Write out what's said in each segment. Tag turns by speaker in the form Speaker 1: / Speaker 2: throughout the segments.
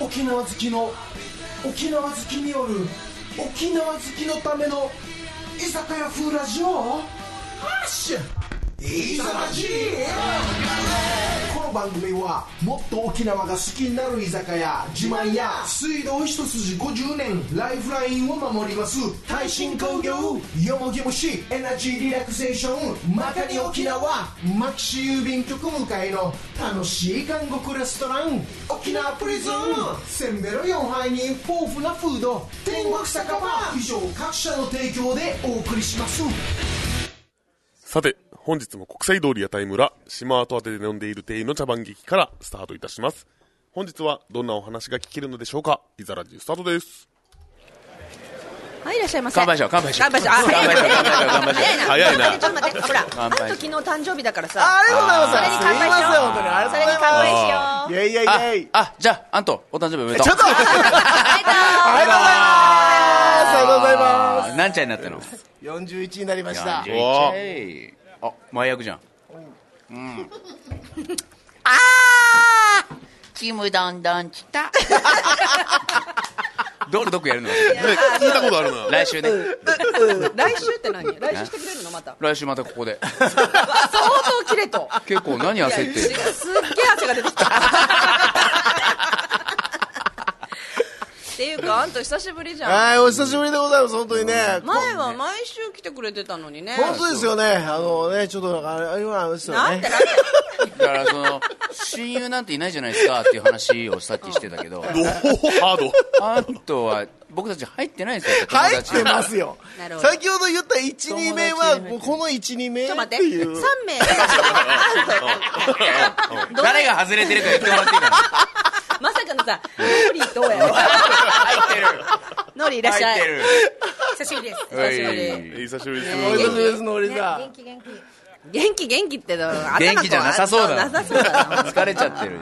Speaker 1: 沖縄好きの沖縄好きによる沖縄好きのための居酒屋風ラジオ？ハッシュいざの番組はもっと沖縄が好きになる居酒屋自慢や水道一筋50年ライフラインを守ります。耐震工業。よもぎ虫エナジーリラクゼーション。まかに沖縄マキシ郵便局向かいの楽しい韓国レストラン。沖縄プリズン。せんべろ4杯に豊富なフード。天国酒場。以上各社の提供でお送りします
Speaker 2: 本日も国際通り屋台村、島跡宛てで飲んでいる店員の茶番劇からスタートいたします。本日はどんなお話が聞けるのでしょうか？いざらじスタートです。
Speaker 3: はい、いらっしゃいませ。
Speaker 4: 乾杯しよう乾杯しよう。
Speaker 3: 乾杯しよう。あ、
Speaker 4: 乾杯しよう乾杯しよう乾杯しよう。
Speaker 3: 早いな。
Speaker 2: 早いな。
Speaker 3: ちょっと待って、ほら、あ
Speaker 4: 乾杯。
Speaker 3: んた昨日誕生日だからさ。
Speaker 5: ありがとうございます。
Speaker 3: それに乾杯しよう。
Speaker 5: ありがとうございます。
Speaker 3: それに乾杯しよう。
Speaker 5: イェイイェイイェイ。
Speaker 4: あ、じゃあ、あんと、お誕生日おめでとう。
Speaker 5: ちょっとありがとうございます。ありがとうございま
Speaker 4: あ何歳になったの？
Speaker 5: す41になりました。
Speaker 2: わあ
Speaker 4: 41あ、前役じゃん。
Speaker 3: あ
Speaker 4: ちむどんどんきた。どれどこやるの？
Speaker 2: ね聞いたことあるな。
Speaker 4: 来週ね。
Speaker 3: ー来週って何？来週してくれるの？また。
Speaker 4: 来週またここで。
Speaker 3: 相当キレと。
Speaker 4: 結構何焦って
Speaker 3: すっげえ汗が出てきた。っていうか、あんた久しぶりじゃん。
Speaker 5: はいお久しぶりでございます本当にね
Speaker 3: 前は毎週来てくれてたのにね。
Speaker 5: 本当ですよねあのねちょっとあれあれですよね
Speaker 3: なんてなんて。
Speaker 4: だからその、親友なんていないじゃないですかっていう話をさっきしてたけど、
Speaker 2: ハード。
Speaker 4: あんとは僕たち入ってないんですよ。友
Speaker 5: 入っ
Speaker 4: 達
Speaker 5: てますよ
Speaker 3: なるほど
Speaker 5: 先ほど言った12名はもうこの12名
Speaker 3: ちょっと待って、
Speaker 5: っていう
Speaker 3: 3名。
Speaker 4: 誰が外れてるか言ってもらっていいかな。
Speaker 3: まさかのさ、ノリどうやろ
Speaker 4: 入ってる。
Speaker 3: ノリいらっしゃい。
Speaker 6: 久しぶりです。
Speaker 3: 久しぶり
Speaker 4: はい
Speaker 2: 久しぶりです。
Speaker 5: お久しぶりですのり
Speaker 6: ね
Speaker 5: さん
Speaker 6: 元気元気。
Speaker 3: 元気元気ってどう
Speaker 4: 元気じゃなさそうだ
Speaker 3: なさそうだな。
Speaker 4: 疲れちゃってる。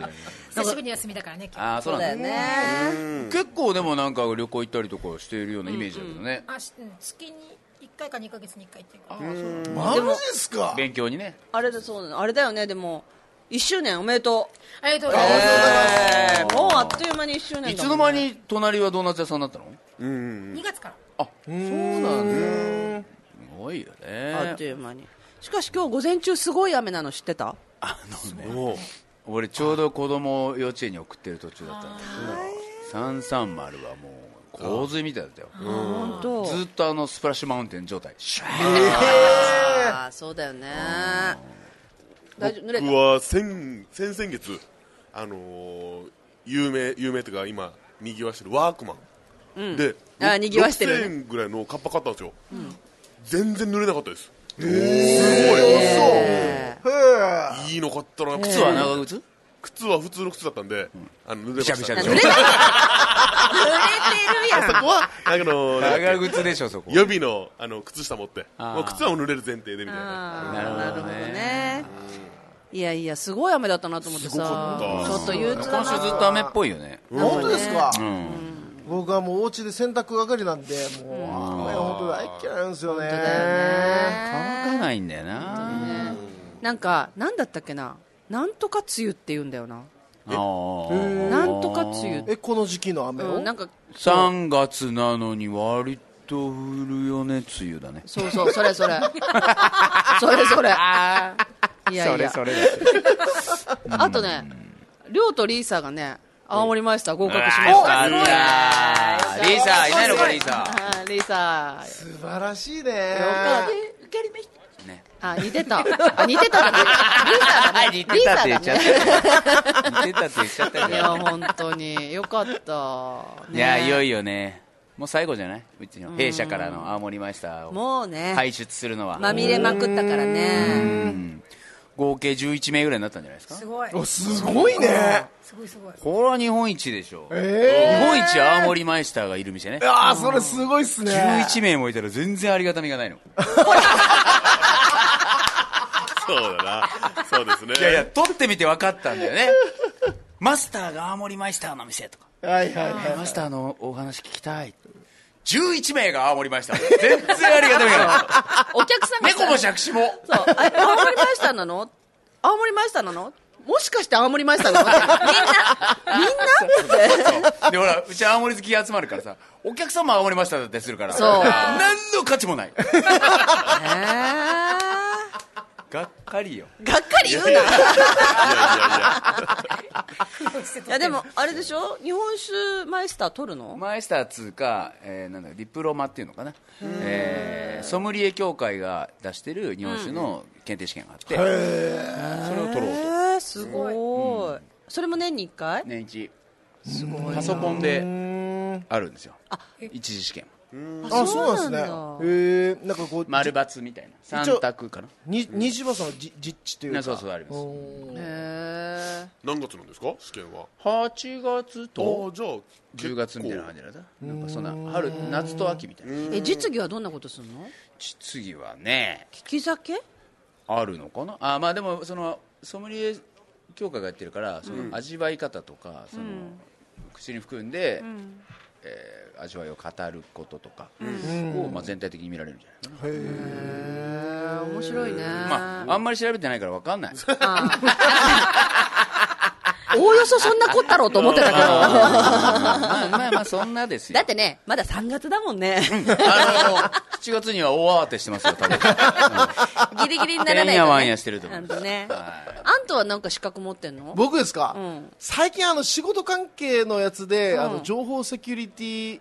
Speaker 6: 久しぶりに休みだからね。
Speaker 4: ああ、そ
Speaker 3: そううだよ
Speaker 4: なんだ。
Speaker 3: ね。
Speaker 4: 結構でもなんか旅行行ったりとかしているようなイメージだけどね。
Speaker 6: あしうん月に一回か二ヶ月に一回っていうか。
Speaker 5: マジですか
Speaker 4: 勉強にね。
Speaker 3: あれだそうだあれだよね、でも、1周年おめでとう。
Speaker 6: ありがとうございます。
Speaker 3: えーもうあっという間に1周年だもんね
Speaker 4: いつの間に隣はドーナツ屋さんだったの？
Speaker 6: 二月から。
Speaker 4: あ、そうなんだ。すごいよ
Speaker 3: あっと
Speaker 4: ね。
Speaker 3: いう間に。しかし今日午前中すごい雨なの知ってた？
Speaker 2: おう
Speaker 4: 俺ちょうど子供幼稚園に送ってる途中だったんだけど、330はもう洪水みたいだったよ。
Speaker 3: 本当
Speaker 4: ずっとあのスプラッシュマウンテン状態。シュー
Speaker 3: ああ、そうだよね。大丈夫、濡れた
Speaker 2: 僕は先、先々月、あのー有名、有名というか今、賑わしてるワークマン。で、
Speaker 3: あー賑わしてるね。
Speaker 2: 6000円ぐらいのカッパ買ったんですよ。全然濡れなかったです。
Speaker 3: え
Speaker 5: へ
Speaker 2: いいの買ったな。
Speaker 4: 靴は長靴？
Speaker 2: 靴は普通の靴だったんで、あの、濡れました。
Speaker 3: 濡れてるやん。
Speaker 2: そこは、あの
Speaker 4: 長靴でしょ、そこ。
Speaker 2: 予備のあの靴下持って。もう靴はもう濡れる前提でみたいな。
Speaker 4: なるほどね。
Speaker 3: いやいや、すごい雨だったなと思って
Speaker 2: すごか
Speaker 3: さ
Speaker 2: っ、た
Speaker 3: ちょっと憂鬱だな。
Speaker 4: 今週ずっと雨っぽいよね。
Speaker 5: ー本当ですか？
Speaker 4: うん。
Speaker 5: 僕はもうお家で洗濯係なんでもう雨本当大嫌いなんですよね
Speaker 4: 乾かないんだよな。
Speaker 3: なんか、なんだったっけな？なんとか梅雨って言うんだよな。なんとか梅雨。
Speaker 5: えこの時期の雨を？
Speaker 3: うん、なんか、
Speaker 4: 3月なのに割と降るよね、梅雨だね。
Speaker 3: そうそう、それそれ。それそれ。いやいや。
Speaker 4: れだ。
Speaker 3: あとね、りょうとリーサがね、青森マイスター合格しま
Speaker 4: よ
Speaker 3: した。
Speaker 4: かった。リーサー、いないのか、リーサ
Speaker 3: リーサー。
Speaker 5: 素晴らしいね
Speaker 4: ー。ね。
Speaker 3: あ、似てた。あ、似てたじ ゃない。リーサーだね。
Speaker 4: 似てたって言っちゃった。似てたって言っちゃった
Speaker 3: いや、
Speaker 4: よ。
Speaker 3: 本当に。よかった。
Speaker 4: いや、いよい
Speaker 3: よ。
Speaker 4: よね。もう最後じゃない？うちの弊社からの青森マイスターを
Speaker 3: もうね、
Speaker 4: 輩出するのは。
Speaker 3: まみれまくったから
Speaker 4: う
Speaker 3: ね。
Speaker 4: ん合計11名ぐらいになったんじゃないですか？
Speaker 6: すごい。
Speaker 5: おすごいね
Speaker 6: すごいすごい。
Speaker 4: これは日本一でしょ。
Speaker 5: え
Speaker 4: 日本一青森マイスターがいる店ね
Speaker 5: え。ああそれすごいっすね
Speaker 4: 11名もいたら全然ありがたみがないの。
Speaker 2: そうだなそうですね
Speaker 4: いやいや、取ってみて分かったんだよね。マスターが青森マイスターの店とか。
Speaker 5: はいはいはい
Speaker 4: マスターのお話聞きたい。11名が青森マイスター。全然ありがたみがない。
Speaker 3: お客さんがさ
Speaker 4: 猫も借子も。
Speaker 3: そう、あ青森マイスターなの？青森マイスターなの？もしかして青森マイスターなの？みんな？みんな？って。
Speaker 4: でほらうち青森好き集まるからさお客様青森マスターだったりするから。
Speaker 3: そう。
Speaker 4: 何の価値もない。
Speaker 3: え
Speaker 4: がっかりよ。
Speaker 3: ーがっかり言うな。
Speaker 2: いやいやいや。
Speaker 3: いやでもあれでしょ？日本酒マイスター取るの？
Speaker 4: マイスターつうか、えーなんだディプロマっていうのかな、えーソムリエ協会が出してる日本酒の検定試験があって、それを取ろうと。
Speaker 3: えー、すごい、それも年に1回？
Speaker 4: 年一。パソコンであるんですよ。一次試験
Speaker 5: あそうなんですねへえなんかこう
Speaker 4: 丸×みたいな。
Speaker 5: 一応
Speaker 4: 3択かな。
Speaker 5: に虹場さんのじ実地というか。
Speaker 4: そうそうあります。
Speaker 3: へ
Speaker 2: 何月なんですか？試験は。
Speaker 4: 8月
Speaker 2: あ
Speaker 4: と
Speaker 2: あ、じゃあ、
Speaker 4: 10月みたいな感じな。ん。だなんかそんな春夏と秋みたいな。
Speaker 3: ーえ実技はどんなことするの？
Speaker 4: 実技はね
Speaker 3: 利き酒？
Speaker 4: あるのかな？あまあでもそのソムリエ協会がやってるからその味わい方とか、その口に含んで、えー味わいを語ることとかを、まあ、全体的に見られるんじゃないかな、
Speaker 3: へー。面白いね、
Speaker 4: まあ、あんまり調べてないから分かんない
Speaker 3: おおよそそんなこったろうと思ってたけど。
Speaker 4: まあまあまあそんなですよ。
Speaker 3: だってねまだ3月だもんね。
Speaker 4: あの7月には大慌てしてますよ多分。
Speaker 3: ギリギリにならないと、ね、
Speaker 4: やわんやしてると思う
Speaker 3: なんとね。
Speaker 4: は
Speaker 3: あんたはなんか資格持ってんの？
Speaker 5: 僕ですか、
Speaker 3: ん。
Speaker 5: 最近あの仕事関係のやつで、
Speaker 3: ん。
Speaker 5: あの情報セキュリティ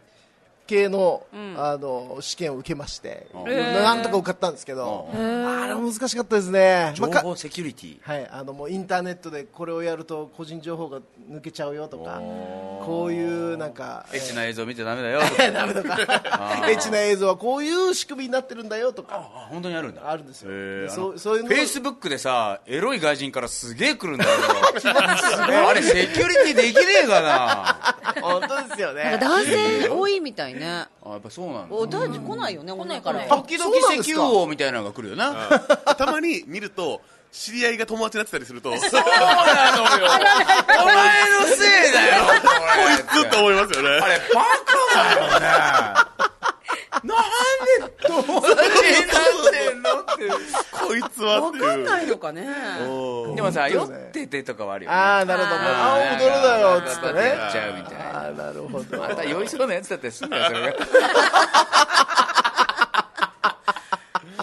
Speaker 5: 系の,、あの試験を受けまして、なんとか受かったんですけど、あれ難しかったですね、まあか
Speaker 4: 情報セキュリティ。
Speaker 5: はい、あのもうインターネットでこれをやると個人情報が抜けちゃうよとかこういうなんか
Speaker 4: エッチな映像見てダメだよとか。
Speaker 5: ダメとか。エッチな映像はこういう仕組みになってるんだよとか
Speaker 4: あ本当にあるんだ。
Speaker 5: あるんですよ。そうそういうの。
Speaker 4: フェイスブックでさエロい外人からすげえ来るんだけど あれセキュリティできねえかな
Speaker 5: 本当ですよね。
Speaker 3: なんか男性多いみたいね。
Speaker 4: あやっぱそうなん
Speaker 3: 男女来ないよね女から。
Speaker 6: 来ない
Speaker 3: は
Speaker 4: 時々石油王みたいなのが来るよな。
Speaker 2: たまに見ると、知り合いが友達になってたりすると、こい
Speaker 4: そうなのよ。お前のせいだよ。
Speaker 2: つって思いますよね。
Speaker 4: あれバカだよね。なんで友達になって。んのって。
Speaker 2: こいつは。
Speaker 3: 分かんないのかね
Speaker 2: うん
Speaker 4: でもさ酔っててとかはあるよね。
Speaker 5: ああなるほど。
Speaker 3: あー
Speaker 5: ああ踊るだよっつって
Speaker 4: や
Speaker 5: ね
Speaker 4: っちゃうみたいな
Speaker 5: ああなるほど。
Speaker 4: また酔いそうなやつだったりするんだよそれが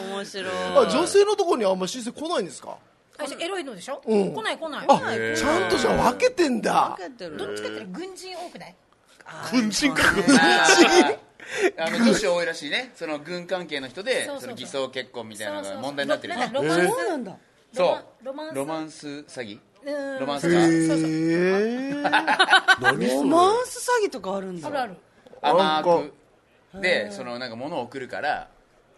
Speaker 3: 面白い
Speaker 5: あ女性のところにあんま申請来ないんですか
Speaker 6: あエロいのでしょ、
Speaker 5: うん
Speaker 6: 来ない来ない
Speaker 5: あちゃんとじゃあ分けてんだ
Speaker 3: 分けてる
Speaker 6: ど。っちかっていうと軍人多くない
Speaker 2: 軍人格。
Speaker 4: あの女子多いらしいね。その軍関係の人で
Speaker 6: そうそうそう。
Speaker 4: その偽装結婚みたいなのが問題になってるよ。
Speaker 6: なんかロマンス、
Speaker 3: そう。なんだ
Speaker 4: そう
Speaker 6: ロマンス。
Speaker 4: ロマンス詐欺？
Speaker 6: うん。
Speaker 4: ロマンスか？
Speaker 5: へ
Speaker 6: そうそう。
Speaker 5: え
Speaker 3: ロマンス詐欺とかあるんだ。
Speaker 6: あるある。
Speaker 4: 甘く。でそのなんか物を送るから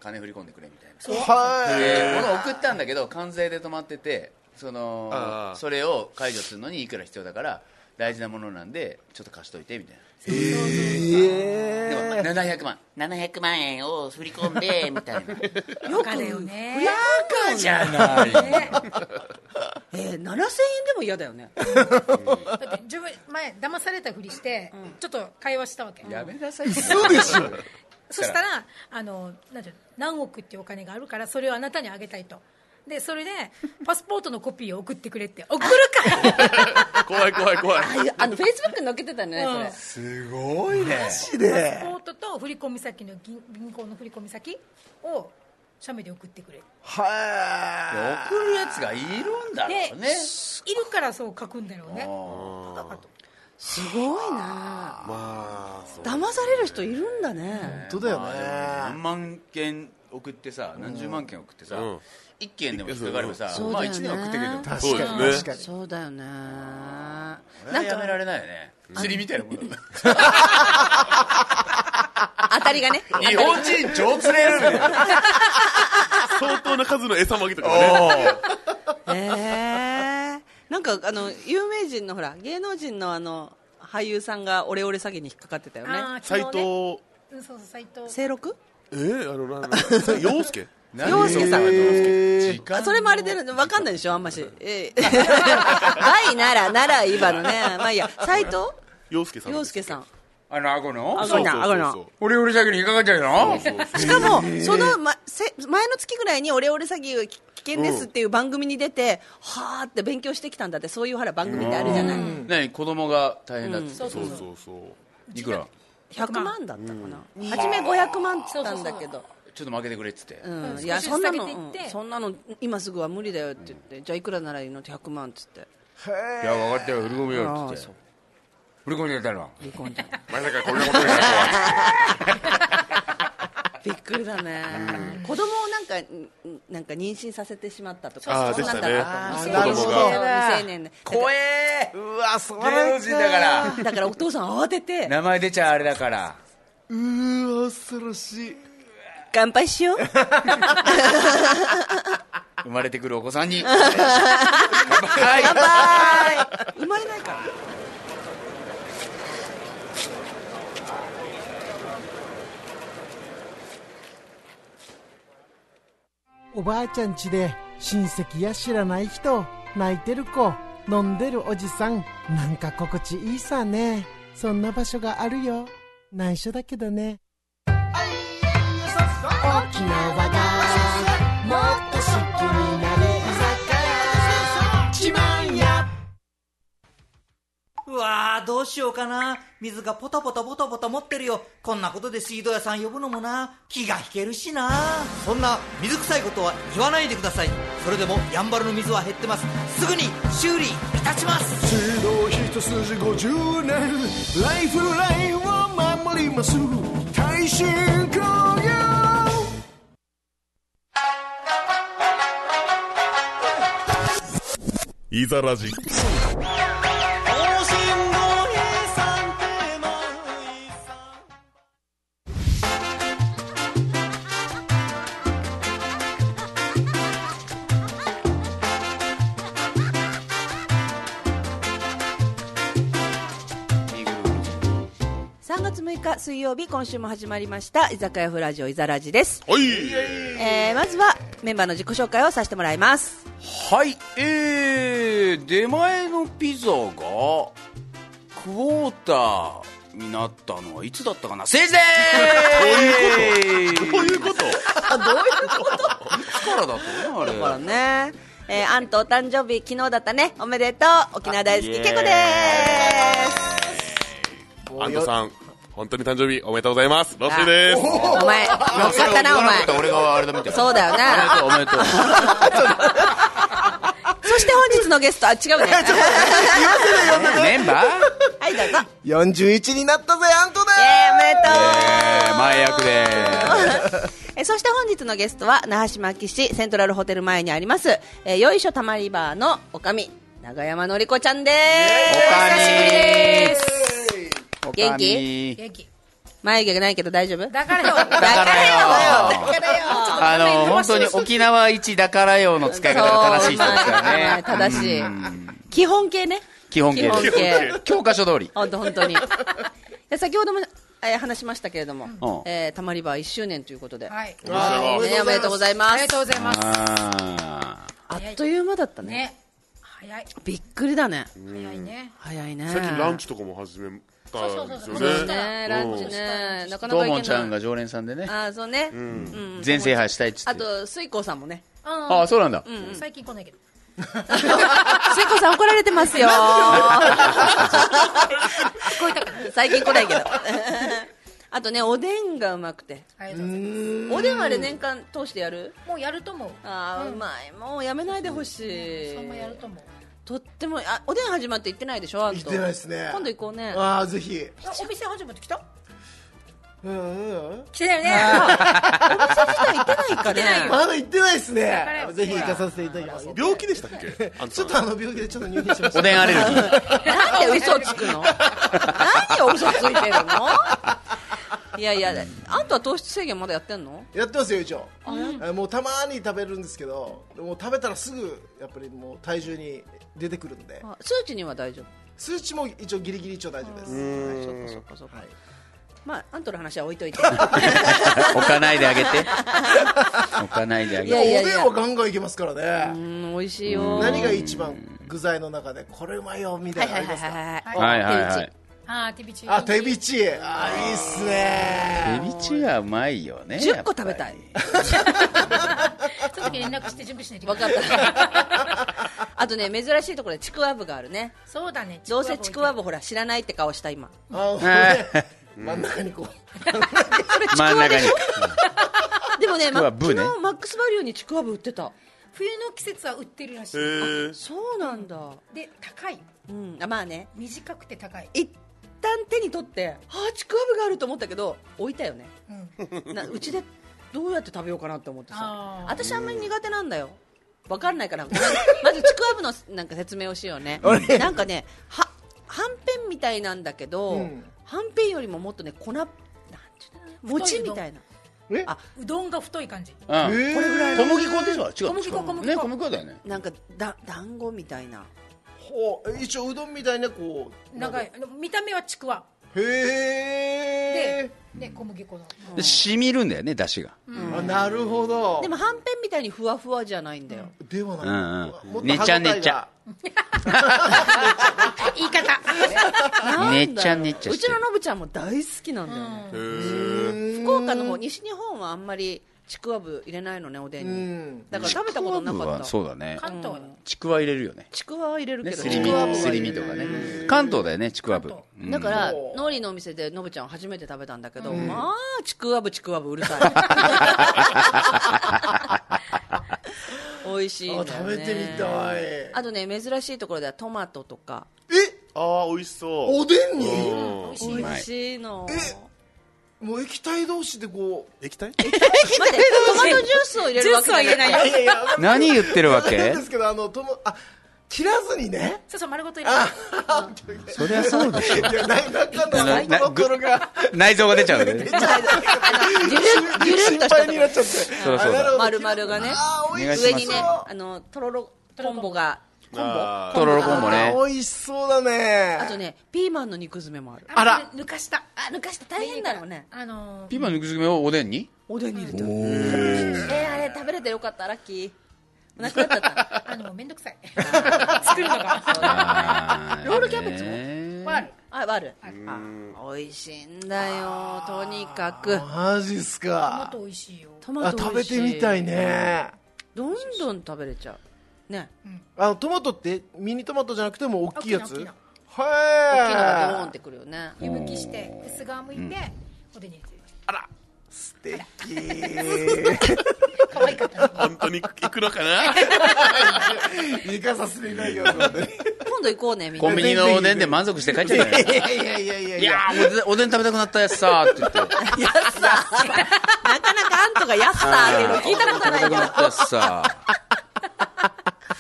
Speaker 4: 金振り込んでくれみたいな。
Speaker 5: は
Speaker 4: で物を送ったんだけど関税で止まっててそのそれを解除するのにいくら必要だから大事なものなんでちょっと貸しといてみたいなでも700万。700万円を振り込んで みたいな。
Speaker 6: よくだよね。
Speaker 4: バカじゃない。
Speaker 3: えー、7000円でも嫌だよね。
Speaker 6: だって自分前騙されたふりして、ちょっと会話したわけ。
Speaker 4: やめなさい。
Speaker 5: そうでしょ。
Speaker 6: そしたらあのなんていうの何億っていうお金があるからそれをあなたにあげたいとでそれでパスポートのコピーを送ってくれって。送るか
Speaker 2: 怖い怖い怖い。
Speaker 3: あのフェイスブックに載っけてたね、
Speaker 6: うん。
Speaker 3: それ。
Speaker 4: すごいね。
Speaker 5: マジ
Speaker 6: パス
Speaker 5: で
Speaker 6: ポートと振込先の銀銀行の振込先を写メで送ってくれ。
Speaker 5: は
Speaker 4: 送るやつがいるんだろ
Speaker 6: で、
Speaker 4: うね。
Speaker 6: いるからそう書くんだろうね。
Speaker 3: すごいな。
Speaker 2: まあ。
Speaker 3: 騙される人いるんだね
Speaker 5: 本当だよね
Speaker 4: 何万件送ってさ何十万件送ってさ
Speaker 2: うん
Speaker 4: 一件でも引っかかればさまあ
Speaker 3: そうだよね。
Speaker 4: 1年送ってくれても
Speaker 5: 確
Speaker 2: そう
Speaker 5: かに確かに。
Speaker 3: そうだよね。
Speaker 4: これはやめられないよね。釣りみたいなも
Speaker 3: 当たりがね。
Speaker 4: 日本人超釣れる
Speaker 2: 相当な数の餌まきとかね。
Speaker 3: へえなんかあの有名人のほら芸能人のあの俳優さんがオレオレ詐欺に引っかかってたよね。
Speaker 2: 斎
Speaker 6: ね。
Speaker 2: 藤、
Speaker 6: うんそうそう斎藤。
Speaker 3: 清六？
Speaker 2: えー、あの、な、な、洋介？
Speaker 3: 洋介さん
Speaker 4: 時間
Speaker 3: あそれもあれで分かんないでしょあんまし。ええ。バイならなら今のね。まあいいや。斎藤
Speaker 2: 洋介さん。
Speaker 3: 洋介さん。
Speaker 4: あの顎の？
Speaker 3: 顎な顎な
Speaker 4: オレオレ詐欺に引っかかっちゃうの？
Speaker 3: しかも、その、ま、せ前の月ぐらいにオレオレ詐欺危険ですっていう番組に出て、はーって勉強してきたんだって、そういうほら番組ってあるじゃない。
Speaker 4: 何子供が大変だって。
Speaker 3: そう
Speaker 2: そうそう。そう
Speaker 4: いくら
Speaker 3: ？100万だったかな。初め500万って言ったんだけど。
Speaker 4: ちょっと負けてくれっつって。
Speaker 3: うん、いやそんなの、うん。そんなの今すぐは無理だよって言って、じゃあいくらならいいの？って100万っつって
Speaker 4: いや分かったよ。振り込むよっつって。
Speaker 3: ああそう。
Speaker 4: 振り込んでたの？
Speaker 3: 離婚だ
Speaker 2: まさかこんなことになるとは。
Speaker 3: びっくりだね、子供をなんかんなんか妊娠させてしまったとかそんなんだ
Speaker 2: で
Speaker 3: った
Speaker 2: したね
Speaker 3: 未成年未成年で。
Speaker 4: 怖え
Speaker 5: うわそ
Speaker 4: 芸能人だから
Speaker 3: だからお父さん慌てて。
Speaker 4: 名前出ちゃあれだから。
Speaker 5: うーわ恐ろしい
Speaker 3: 乾杯しよう。
Speaker 4: 生まれてくるお子さんに。乾杯。
Speaker 3: 乾杯生まれないから。
Speaker 7: おばあちゃん家で親戚や知らない人泣いてる子飲んでるおじさん。なんか心地いいさね。そんな場所があるよ。内緒だけどね沖縄がもっと好きになる居酒屋。自慢や
Speaker 8: うわーどうしようかな。水がポタポタポタポタ持ってるよ。こんなことで水道屋さん呼ぶのもな。気が引けるしな。そんな水臭いことは言わないでください。それでもやんばるの水は減ってます。すぐに修理いたします。
Speaker 1: 水道一筋50年。ライフラインを守ります。耐震工業
Speaker 2: いざラジ。
Speaker 3: 6日水曜日今週も始まりました居酒屋フラジオいざらじです、
Speaker 2: はい。
Speaker 3: えー、まずはメンバーの自己紹介をさせてもらいます。
Speaker 4: はい。えー、出前のピザがクォーターになったのはいつだったかな？政治でーす
Speaker 2: どういうこと？
Speaker 3: あどういうこと？
Speaker 4: いつからだったのあれ。
Speaker 3: だからね。えー、アントお誕生日昨日だったね。おめでとう。沖縄大好きけこです。
Speaker 2: アントさん本当に誕生日おめでとうございます。ロッシーです。
Speaker 3: お前乗っかったなお前。
Speaker 4: 俺があれだみたい
Speaker 3: そうだよな。
Speaker 4: おめでとうおめでとう。
Speaker 3: そして本日のゲストあ違うね。
Speaker 4: メンバー？
Speaker 3: はいどうぞ。
Speaker 5: 41になったぜアントだ
Speaker 3: えー、おめでとう、
Speaker 4: えー前役で
Speaker 3: えそして本日のゲストは那覇市牧市セントラルホテル前にあります、えーよいしょたまりバーのおかみ長山のりこちゃんです。
Speaker 4: お
Speaker 6: 久しぶりです
Speaker 3: 元気？
Speaker 6: 元気。
Speaker 3: 眉毛がないけど大丈夫？
Speaker 6: だからよ。
Speaker 3: だ
Speaker 4: からよ。
Speaker 3: だからよ。
Speaker 4: あの本当に沖縄一だからよの使い方が正しい人ですから
Speaker 3: そううまい
Speaker 4: ね
Speaker 3: 正しい。
Speaker 4: うん。
Speaker 3: 基本形ね。
Speaker 4: 基本形
Speaker 3: 基本
Speaker 4: です
Speaker 3: 形。
Speaker 4: 教科書通り。
Speaker 3: 本当本当に。で先ほども、えー話しましたけれども、
Speaker 4: うん。
Speaker 3: えーたまりバー1周年ということで、おめでとうございます。
Speaker 6: ありがとうございます。
Speaker 4: あ
Speaker 3: あっという間だったね。
Speaker 6: ね。早い。
Speaker 3: びっくりだね。
Speaker 6: 早いね。
Speaker 3: 早いね。
Speaker 2: 最近ランチとかも始めたんですよ
Speaker 6: そうそうそう
Speaker 2: ね
Speaker 3: ねランチねなかなかいけない。
Speaker 4: もんちゃんが常連さんでね。
Speaker 3: あーそうね、うん。
Speaker 4: 全制覇したいっつって。
Speaker 3: あと水耕さんもね。
Speaker 6: あ
Speaker 4: ああそうなんだ。
Speaker 6: 最近来ないけど。
Speaker 3: 水耕さん怒られてますよ。最近来ないけど。あとねおでんがうまくて。おでんはあれ年間通してやる？
Speaker 6: もうやると思う。
Speaker 3: あーうまい。もうやめないでほしい。
Speaker 6: そんなやると思う
Speaker 3: とってもあおでん始まって行ってないでしょあんと。
Speaker 5: 行ってないですね。
Speaker 3: 今度行こうね。
Speaker 5: ああぜひ。
Speaker 6: あお店始まってきた？
Speaker 5: うんうん。うん
Speaker 6: 来てないよね
Speaker 3: 行ってないかね
Speaker 5: まだ行ってないですね。ぜひ行かさせていただきます。
Speaker 2: 病気でしたっけ？
Speaker 5: ちょっとあの病気でちょっと入院しました。
Speaker 4: おでんアレルギー
Speaker 3: なんで嘘つくの？何嘘ついてるの？いやいやあんたは糖質制限まだやってんの？
Speaker 5: やってますよ一応。あもうたまに食べるんですけどでも食べたらすぐやっぱりもう体重に出てくるんで。
Speaker 3: あ数値には大丈夫？
Speaker 5: 数値も一応ギリギリ一応大丈夫です。
Speaker 3: そっかそっかそっか。
Speaker 5: はい。
Speaker 3: まああんたの話は置いといて。
Speaker 4: 置かないであげて。置かないであげて。
Speaker 3: いや
Speaker 5: おでんはガンガンいけますから
Speaker 3: う
Speaker 5: ね
Speaker 3: ん美味しいよ。
Speaker 5: 何が一番具材の中でこれうまいよみたいなのありますか？
Speaker 3: はいはいはいはい
Speaker 4: はい。はいはい
Speaker 6: ああ手びち
Speaker 5: あ手びちあいいっすね。
Speaker 4: エビチがうまいよね
Speaker 3: 10個食べたい。
Speaker 6: その時連絡して準備しないと
Speaker 3: 分かった。あとね珍しいところでちくわぶがあるね。
Speaker 6: そうだね
Speaker 3: どうせちくわぶほら知らないって顔した今。
Speaker 5: あのね真ん中にこう。
Speaker 4: 真ん中に。
Speaker 3: でもねま
Speaker 4: ちくわぶね。
Speaker 3: 昨日マックスバリューにちくわぶ売ってた。
Speaker 6: 冬の季節は売ってるらしい。
Speaker 3: そうなんだ。
Speaker 6: で高い。
Speaker 3: うん。あまあね。
Speaker 6: 短くて高い。
Speaker 3: 一旦手に取ってああちくわぶがあると思ったけど置いたよね。
Speaker 6: うん。
Speaker 3: なうちでどうやって食べようかなって思ってさ。私あんまり苦手なんだよ。わかんないからまずちくわぶのなんか説明をしようね。なんかねははんぺんみたいなんだけど、
Speaker 5: うん。
Speaker 3: はんぺんよりももっとね粉なんていうの餅みたいな。
Speaker 5: え？
Speaker 3: あ。
Speaker 6: うどんが太い感じ。
Speaker 4: うん。
Speaker 5: これぐらい
Speaker 4: 小麦粉でしょ？違う。
Speaker 6: 小麦粉小麦粉。
Speaker 4: ね小麦粉だよね。
Speaker 3: なんかだ団子みたいな
Speaker 5: ほう一応うどんみたいなこう。
Speaker 6: 長い。あの見た目はちくわ。
Speaker 5: へえ
Speaker 6: でで小麦粉の。
Speaker 4: で染みるんだよね出汁が。
Speaker 5: あなるほど。
Speaker 3: でもはんぺんみたいにふわふわじゃないんだよ、
Speaker 5: ではない、
Speaker 4: うんうん。
Speaker 5: もっ
Speaker 4: ねちゃねちゃ。
Speaker 6: 言い方。
Speaker 3: なんだろう
Speaker 4: ねちゃねちゃしてる。
Speaker 3: うちののぶちゃんも大好きなんだよね、
Speaker 2: へー
Speaker 3: 福岡の方西日本はあんまりちくわぶ入れないのねおでん
Speaker 5: う
Speaker 3: に、
Speaker 5: ん。
Speaker 3: だから食べたことなかっ
Speaker 4: ちくわぶは
Speaker 3: た
Speaker 4: そうだね。
Speaker 6: 関東は
Speaker 4: ちくわ入れるよね。
Speaker 3: ちくわは入れるけど、
Speaker 4: ねすり身。
Speaker 3: ちくわぶは
Speaker 4: すり身とかね。関東だよねちくわぶ。
Speaker 6: 関
Speaker 4: うん
Speaker 3: だから
Speaker 5: そう
Speaker 3: ノーリーのお店でのぶちゃん初めて食べたんだけど、まあちくわぶちくわぶうるさい。美味しいんだよ
Speaker 5: あ
Speaker 3: ね
Speaker 5: 食べてみたい。
Speaker 3: あとね珍しいところではトマトとか。
Speaker 5: え？
Speaker 2: ああ美味しそう。
Speaker 5: おでんに？
Speaker 2: うん。
Speaker 3: 美味しいの
Speaker 5: もう液体同士でこ
Speaker 2: 液体？
Speaker 3: 待ってトマトジュースを入れるわけじゃ
Speaker 6: ない。
Speaker 4: 何言ってるわ
Speaker 5: なん
Speaker 4: け
Speaker 5: ですけどあのともあ切らずにね。
Speaker 6: そうそう丸ごと入れ
Speaker 5: あ
Speaker 6: る
Speaker 4: そりゃそうでしょ。
Speaker 5: いやな中の
Speaker 4: 内臓が出ちゃうね。
Speaker 3: ジュルッジュルッ
Speaker 5: 心
Speaker 3: とした
Speaker 5: 配になっちゃって
Speaker 4: そうそう
Speaker 5: あなるほど
Speaker 3: 丸々がね上にねあのとろろコンボが
Speaker 2: あー。
Speaker 4: とろろコンボね。
Speaker 5: 美味しそうだね。
Speaker 3: あとねピーマンの肉詰めもある。
Speaker 5: あら。
Speaker 6: 抜かした。
Speaker 3: あ抜かした。大変だろうね。
Speaker 6: あのー。
Speaker 4: ピーマンの肉詰めをおでんに？
Speaker 3: おでんに入れてる。えー、あれ食べれてよかったラッキー。なくなっちゃった？
Speaker 6: あのめんどくさい。作るのが。
Speaker 4: あ
Speaker 3: ロールキャベツも？
Speaker 6: ある。
Speaker 3: あある。あ美味しいんだよとにかく。
Speaker 5: マジっす
Speaker 6: トマ
Speaker 5: か
Speaker 6: ト美味しいよ。
Speaker 3: トマ
Speaker 5: あ食べてみたいね。
Speaker 3: どんどん食べれちゃうね。
Speaker 5: あのトマトってミニトマトじゃなくても大きいやつ？
Speaker 6: 大きいの
Speaker 5: はい
Speaker 3: 大きいのがドーンってくるよね。
Speaker 6: 湯むきして薄皮むいておでんに入れて
Speaker 5: 素敵。
Speaker 6: 可愛かったね。
Speaker 2: 本当に行くのかな？
Speaker 5: 行かさせていただきますので
Speaker 3: 今度行こうねみんな。
Speaker 4: コンビニのおでんで満足して帰っちゃったよ。
Speaker 5: いやいやいやいや
Speaker 4: いや。ーおでんおでん食べたくなったやつさーって言って。
Speaker 3: やっさなかなかあんとがやっさーっていうの聞いたことないけど。
Speaker 4: 食べたくなったやつさ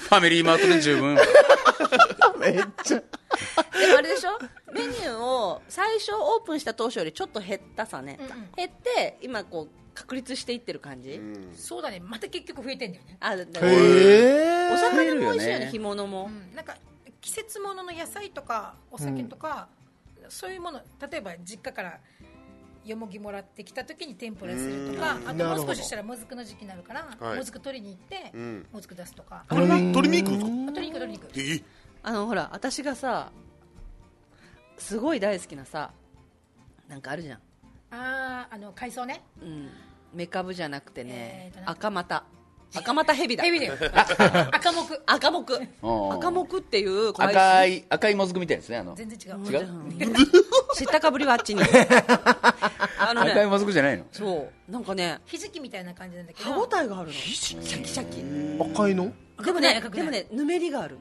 Speaker 4: ファミリーマートで十分。
Speaker 5: めっちゃ。
Speaker 3: でもあれでしょ？メニューを最初オープンした当初よりちょっと減ったさね、減って今こう確立していってる感じ、
Speaker 6: そうだね。また結局増えてんだよね。
Speaker 3: あだから
Speaker 5: へ
Speaker 3: お魚も美味しいよ
Speaker 4: ね
Speaker 3: ね干物も、
Speaker 6: うん。なんか季節物の野菜とかお酒とか、そういうもの例えば実家からよもぎもらってきた時に天ぷらするとかあともう少ししたらもずくの時期になるから、
Speaker 2: はい。
Speaker 6: もずく取りに行って、
Speaker 2: ん。
Speaker 6: もずく出すとか、
Speaker 2: あれは？鶏に行くんですか？
Speaker 6: 鶏肉鶏肉
Speaker 2: え
Speaker 3: あのほら私がさすごい大好きなさなんかあるじゃん、
Speaker 6: あああの海藻ね。
Speaker 3: うん、メカブじゃなくてね、
Speaker 6: えー
Speaker 3: 赤股赤股ヘビだ。
Speaker 6: ヘビだよ赤木
Speaker 3: 赤木
Speaker 4: うん
Speaker 3: 赤木っていう
Speaker 4: 赤い赤いもずくみたいですねあの。
Speaker 6: 全然違う。
Speaker 4: 違う？
Speaker 3: 知ったかぶりはあっちに。あのね。
Speaker 4: 赤いもずくじゃないの？
Speaker 3: そう。なんかね。
Speaker 6: ひじきみたいな感じなんだけど。
Speaker 3: 歯応えがあるの。シャキシャキ。
Speaker 5: 赤いの？
Speaker 3: でもねでもねぬめりがある。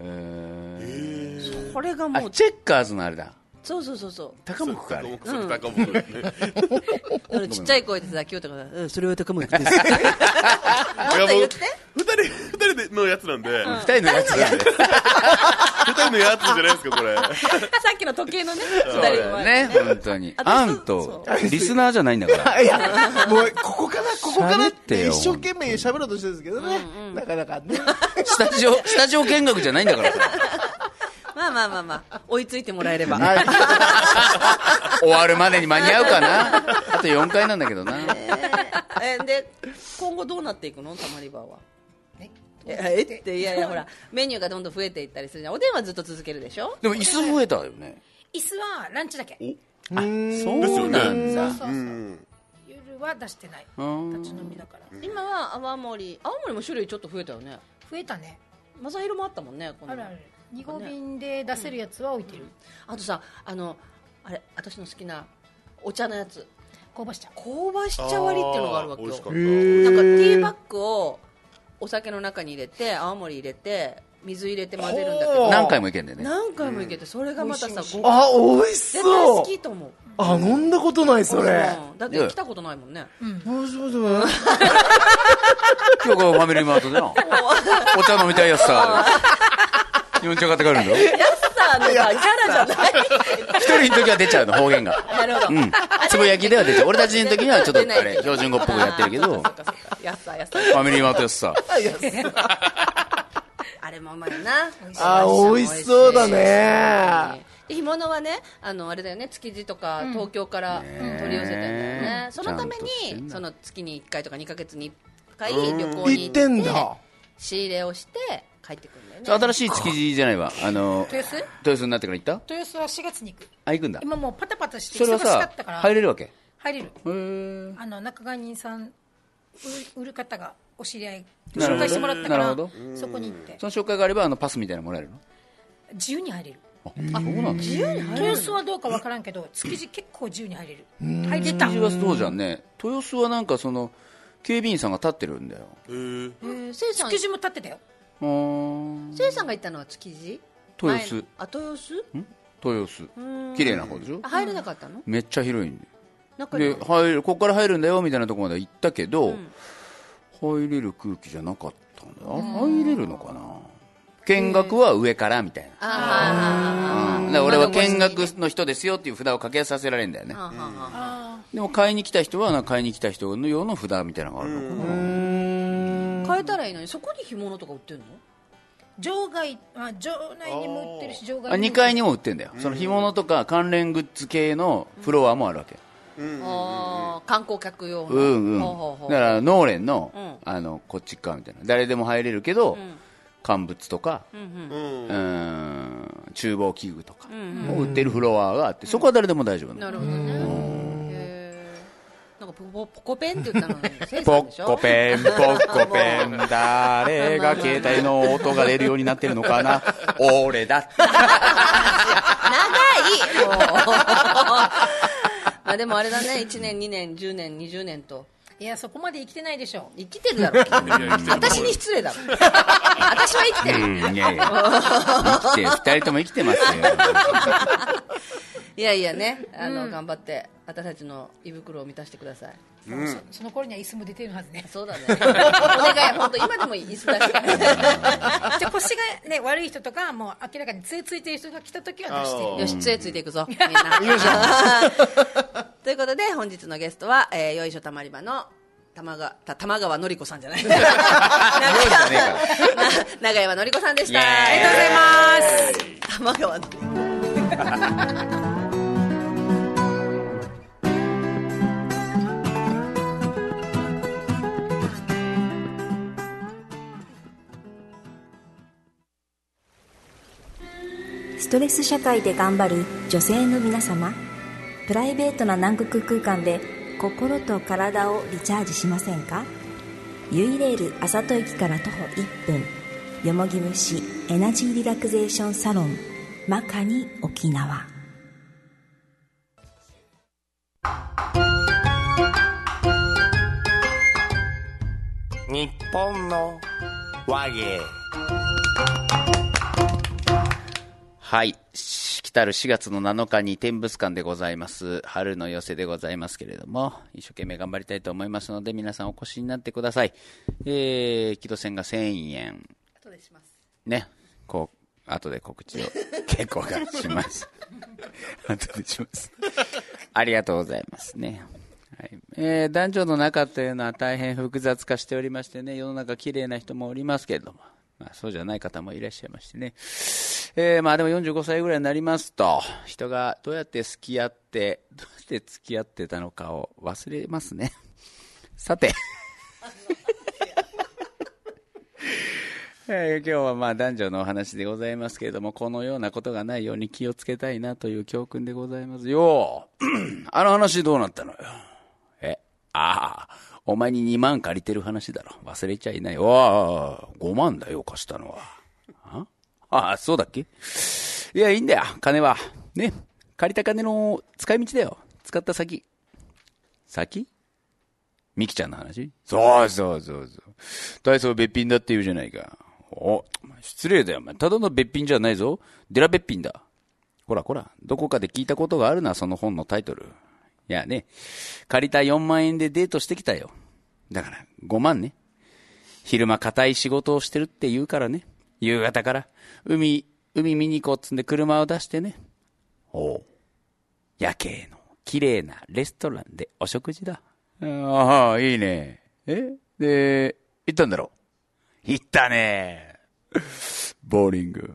Speaker 4: へー。
Speaker 3: これがもう
Speaker 4: あチェッカーズのあれだ
Speaker 3: そうそうそうそう。
Speaker 4: 高木かあれ
Speaker 2: それ高木ね
Speaker 3: あのちっちゃい声でさ清田がうん。それは高木ですもっと言って
Speaker 2: 二人二人でのやつなん。で
Speaker 4: 二人のやつなん。で
Speaker 2: 二人のやつじゃないですかこれ
Speaker 3: さっきの時計のね
Speaker 4: そうだよね本当に
Speaker 3: 私
Speaker 4: あん。とリスナーじゃないん。だから
Speaker 5: いやもうここからここからっ
Speaker 4: て
Speaker 5: 一生懸命喋ろうとしてるん。ですけどねなかなかね
Speaker 4: スタジオスタジオ見学じゃないん。だから
Speaker 3: まあまあまあまあ追いついてもらえれば。
Speaker 5: はい。
Speaker 4: 終わるまでに間に合うかな。あと4回なんだけどな。
Speaker 3: え。ーで今後どうなっていくの？たまり場は。
Speaker 6: ね
Speaker 3: ええ？っていやいやほらメニューがどんどん増えていったりするじゃん。おでんはずっと続けるでしょ？
Speaker 4: でも椅子増えたよね。
Speaker 6: 椅子はランチだけ。
Speaker 4: あそうなんだ。
Speaker 6: 夜は出してない。
Speaker 4: うん
Speaker 6: 立ち飲みだから。
Speaker 3: 今は泡盛。青森も種類ちょっと増えたよね。
Speaker 6: 増えたね。
Speaker 3: マサヒロもあったもんねこの
Speaker 6: あるある2合瓶で出せるやつは置いてる。
Speaker 3: あとさあのあれ私の好きなお茶のやつ。
Speaker 6: 香ばし茶。
Speaker 3: 香ばし茶割りっていうのがあるわけよ。なんかティーバッグをお酒の中に入れて青森入れて水入れて混ぜるんだけど。
Speaker 4: 何回もいけんだよね。
Speaker 3: 何回もいけてそれがまたさご
Speaker 5: あ美味し
Speaker 3: 絶対
Speaker 5: そう
Speaker 3: 好きと思う。
Speaker 5: あ飲んだことないそれ。
Speaker 3: うん。だって来たことないもんね。
Speaker 5: もしもしもし
Speaker 4: 今日がファミリーマートでな お茶飲みたいやつさ4茶買って帰るんだろ？
Speaker 3: さあのさ。キャラじゃない。
Speaker 4: 一人の時は出ちゃうの方言が。
Speaker 3: なるほど。
Speaker 4: うん。つぶやきでは出ちゃう。俺たちの時にはちょっとあれ標準語っぽくやってるけど。フ
Speaker 3: そっかそっか。やっさやっさ
Speaker 4: ァミリーマートやつさ
Speaker 3: あれもうまいな。
Speaker 5: あ美味しそうだね。
Speaker 3: で干物はねあのあれだよね。築地とか東京から取り寄せてんだよね。そのためにその月に1回とか2ヶ月に1回旅行に
Speaker 5: 行ってんだ。
Speaker 3: 仕入れをして帰ってくるんだよね。
Speaker 4: 新しい築地じゃないわ。あの
Speaker 6: 豊洲？
Speaker 4: 豊洲になってから行った？
Speaker 6: 豊洲は4月に行く。
Speaker 4: あ行くんだ。
Speaker 6: 今もうパタパタして
Speaker 4: それは
Speaker 6: 忙しか
Speaker 4: さ
Speaker 6: ったから。
Speaker 4: 入れるわけ？へ
Speaker 6: 入れる。
Speaker 4: え
Speaker 6: あの仲買人さん売る売る方がお知り合い
Speaker 4: なるほど
Speaker 6: 紹介してもらったから
Speaker 4: なるほど。
Speaker 6: そこに行って。
Speaker 4: その紹介があればあのパスみたいなのもらえるの？
Speaker 6: 自由に入れる。
Speaker 4: あそうなんだ。
Speaker 6: 豊洲はどうかわからんけど築地結構自由に入れる。入れた。
Speaker 4: 築地はそうじゃんね。豊洲はなんかその警備員さんが立ってるんだよ。
Speaker 3: えー。せいさん
Speaker 6: 築地も立ってたよ
Speaker 3: せいさんが行ったのは築地？
Speaker 4: 豊洲。
Speaker 3: あ豊洲？
Speaker 4: 豊洲。綺麗な方でしょ？
Speaker 3: あ入れなかったの？
Speaker 4: めっちゃ広いんで。で入るここから入るんだよみたいなところまで行ったけど、入れる空気じゃなかったんだ。あ入れるのかな？見学は上からみたいな、
Speaker 3: あ
Speaker 4: うん。だから俺は見学の人ですよっていう札を掛けさせられるんだよね。でも買いに来た人は買いに来た人の用の札みたいなのがあるのかな
Speaker 3: 変えたらいいのにそこに干物とか売ってんの？
Speaker 6: 場外あ場内にも売ってるし場外
Speaker 4: あ2
Speaker 6: にも
Speaker 4: 階にも売ってんだよ。その干物とか関連グッズ系のフロアもあるわけ。
Speaker 3: あー観光客用の。
Speaker 4: うんうん。
Speaker 3: ほうほう
Speaker 4: だからノーレンの,、
Speaker 3: うん。
Speaker 4: あのこっち側みたいな。誰でも入れるけど、乾物とか、
Speaker 3: うんうん。
Speaker 2: うん。
Speaker 4: うん厨房器具とかを売ってるフロアがあって、そこは誰でも大丈夫なの。
Speaker 3: なるほどねかポポポコペンって言ったのに
Speaker 4: ポッコペン、ポッコペン、誰が携帯の音が出るようになってるのかな？俺だ。
Speaker 3: 長い。も うあでもあれだね1年2年10年20年と。
Speaker 6: いやそこまで生きてないでしょ。
Speaker 3: 生きてるだろ。私に失礼だろ。私は生きてる。
Speaker 4: うん、いやいや。生きてる、二人とも生きてますよ。
Speaker 3: いやいやねあの、頑張って私たちの胃袋を満たしてください。
Speaker 6: そその頃には椅子も出てるはずね。
Speaker 3: そうだね。お願い本当今でも椅子出して
Speaker 6: じゃあ腰がね悪い人とかもう明らかに杖ついてる人が来た時は出して。
Speaker 3: よし杖ついていくぞ。みんな。ということで本日のゲストは、えー、よいしょたまり場の玉川た玉川のり子さんじゃない。長山のり子さんでした。ありがとうございます。玉川のり子
Speaker 9: ストレス社会で頑張る女性の皆様プライベートな南国空間で心と体をリチャージしませんか？ユイレール朝戸駅から徒歩1分よもぎ虫エナジーリラクゼーションサロンマカニ沖縄。
Speaker 10: 日本の和芸。
Speaker 4: はい。し来たる4月の7日に天物館でございます。春の寄せでございますけれども、一生懸命頑張りたいと思いますので、皆さんお越しになってください。えー、木戸線が1000円。
Speaker 3: 後でします
Speaker 4: ね。こう、後で告知を 結構がします。後でします。ありがとうございますね。はいえー男女の仲というのは大変複雑化しておりましてね、世の中綺麗な人もおりますけれども、まあ、そうじゃない方もいらっしゃいましてね。えーまあでも45歳ぐらいになりますと、人がどうやって付き合って、どうやって付き合ってたのかを忘れますね。さて。えー今日はまあ男女のお話でございますけれども、このようなことがないように気をつけたいなという教訓でございますよ。あの話どうなったのよ？え、ああ、お前に2万借りてる話だろ。忘れちゃいない。おあ、5万だよ、貸したのは。ああ、そうだっけ？いや、いいんだよ、金は。ね。借りた金の使い道だよ。使った先。先？ミキちゃんの話？そうそうそうそう。大層べっぴんだって言うじゃないか。お、失礼だよ、お前。ただのべっぴんじゃないぞ。デラべっぴんだ。ほらほら、どこかで聞いたことがあるな、その本のタイトル。いやね、借りた4万円でデートしてきたよ。だから、5万ね。昼間硬い仕事をしてるって言うからね。夕方から、海、海見に行こうっつんで車を出してね。おう夜景の綺麗なレストランでお食事だ。ああ、いいね。え？で、行ったんだろ？行ったね。ボーリング。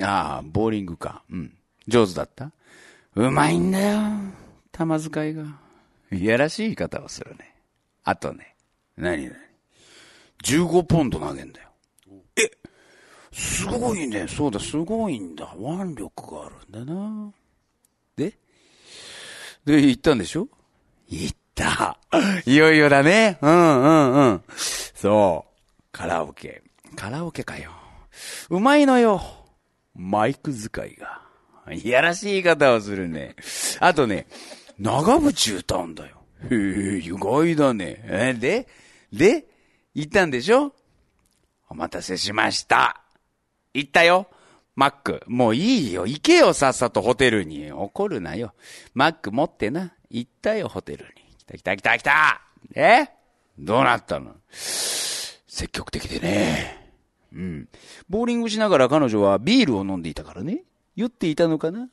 Speaker 4: ああ、ボーリングか。うん。上手だった？うまいんだよ。玉遣いが。いやらしい言い方をするね。あとね。何何 ?15 ポンド投げんだよ。え？すごいね。そうだ、すごいんだ。腕力があるんだな。で？で、行ったんでしょ？行った。いよいよだね。うんうんうん。そう。カラオケ。カラオケかよ。うまいのよ。マイク使いが。いやらしい言い方をするね。あとね、長渕歌うんだよ。へえ、意外だね。え、で？で行ったんでしょ？お待たせしました。行ったよ。マック。もういいよ。行けよ、さっさとホテルに。怒るなよ。マック持ってな。行ったよ、ホテルに。来た来た来た来たえ？どうなったの？積極的でね。うん。ボーリングしながら彼女はビールを飲んでいたからね。酔っていたのかな？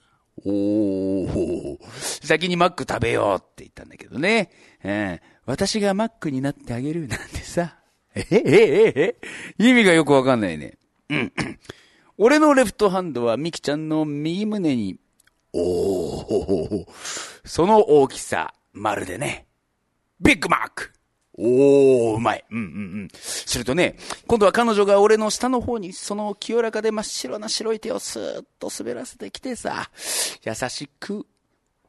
Speaker 4: おー、先にマック食べようって言ったんだけどね。うん。私がマックになってあげるなんてさ。え、え、え、え、意味がよくわかんないね。うん。俺のレフトハンドはミキちゃんの右胸に、おおその大きさ、まるでね、ビッグマックおー、うまい。うんうんうん。するとね、今度は彼女が俺の下の方に、その清らかで真っ白な白い手をスーッと滑らせてきてさ、優しく、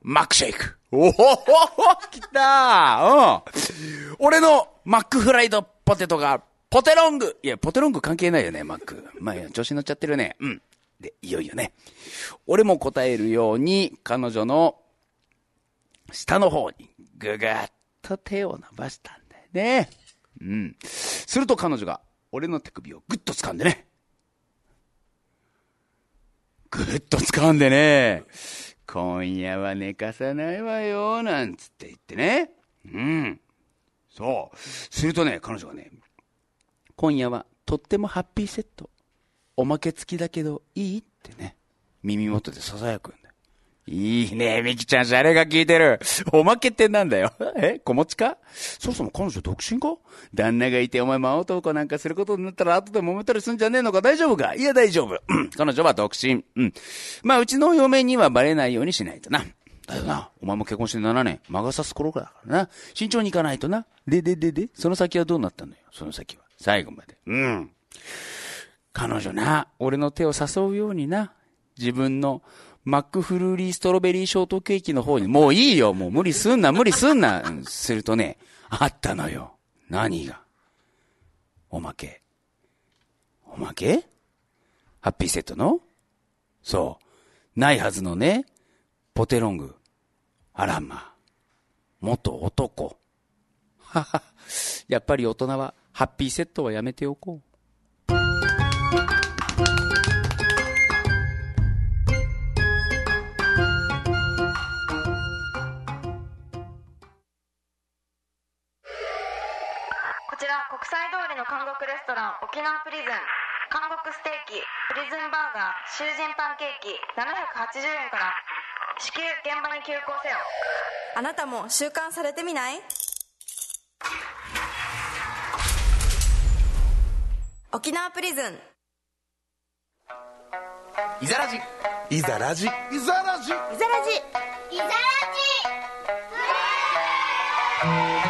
Speaker 4: マックシェイク。おお来たうん。俺のマックフライドポテトが、ポテロングいや、ポテロング関係ないよね、マック。まあ、いや、調子乗っちゃってるね。うん。で、いよいよね。俺も答えるように、彼女の下の方に、ぐぐっと手を伸ばしたんだよね。うん。すると彼女が、俺の手首をぐっと掴んでね。ぐっと掴んでね。今夜は寝かさないわよ、なんつって言ってね。うん。そう。するとね、彼女がね、今夜はとってもハッピーセット。おまけ付きだけどいいってね、耳元で囁くんだ。いいね、ミキちゃん、シャレが効いてる。おまけってなんだよ。え子持ちか？そもそも彼女独身か？旦那がいてお前真男なんかすることになったら後で揉めたりすんじゃねえのか？大丈夫か？いや大丈夫。うん彼女は独身。うん。まあ、うちの嫁にはバレないようにしないとな。だよな。お前も結婚して7年。魔が差す頃だからな。慎重に行かないとな。で、で、で、で、その先はどうなったのよ？その先は。最後まで。うん。彼女な、俺の手を誘うようにな。自分のマックフルーリーストロベリーショートケーキの方に、もういいよ。もう無理すんな、無理すんな。するとね、あったのよ。何が？おまけ。おまけ？ハッピーセットの？そう。ないはずのね、ポテロング。あらま。元男。はは。やっぱり大人は、ハッピーセットはやめておこう。
Speaker 11: 韓国レストラン沖縄プリズン。韓国ステーキプリズンバーガー囚人パンケーキ780円から。至急現場に急行せよ。
Speaker 12: あなたも習慣されてみない？沖縄プリズン。
Speaker 1: いざらじいざらじいざらじ
Speaker 12: いざらじ
Speaker 11: いざら
Speaker 13: いざらじ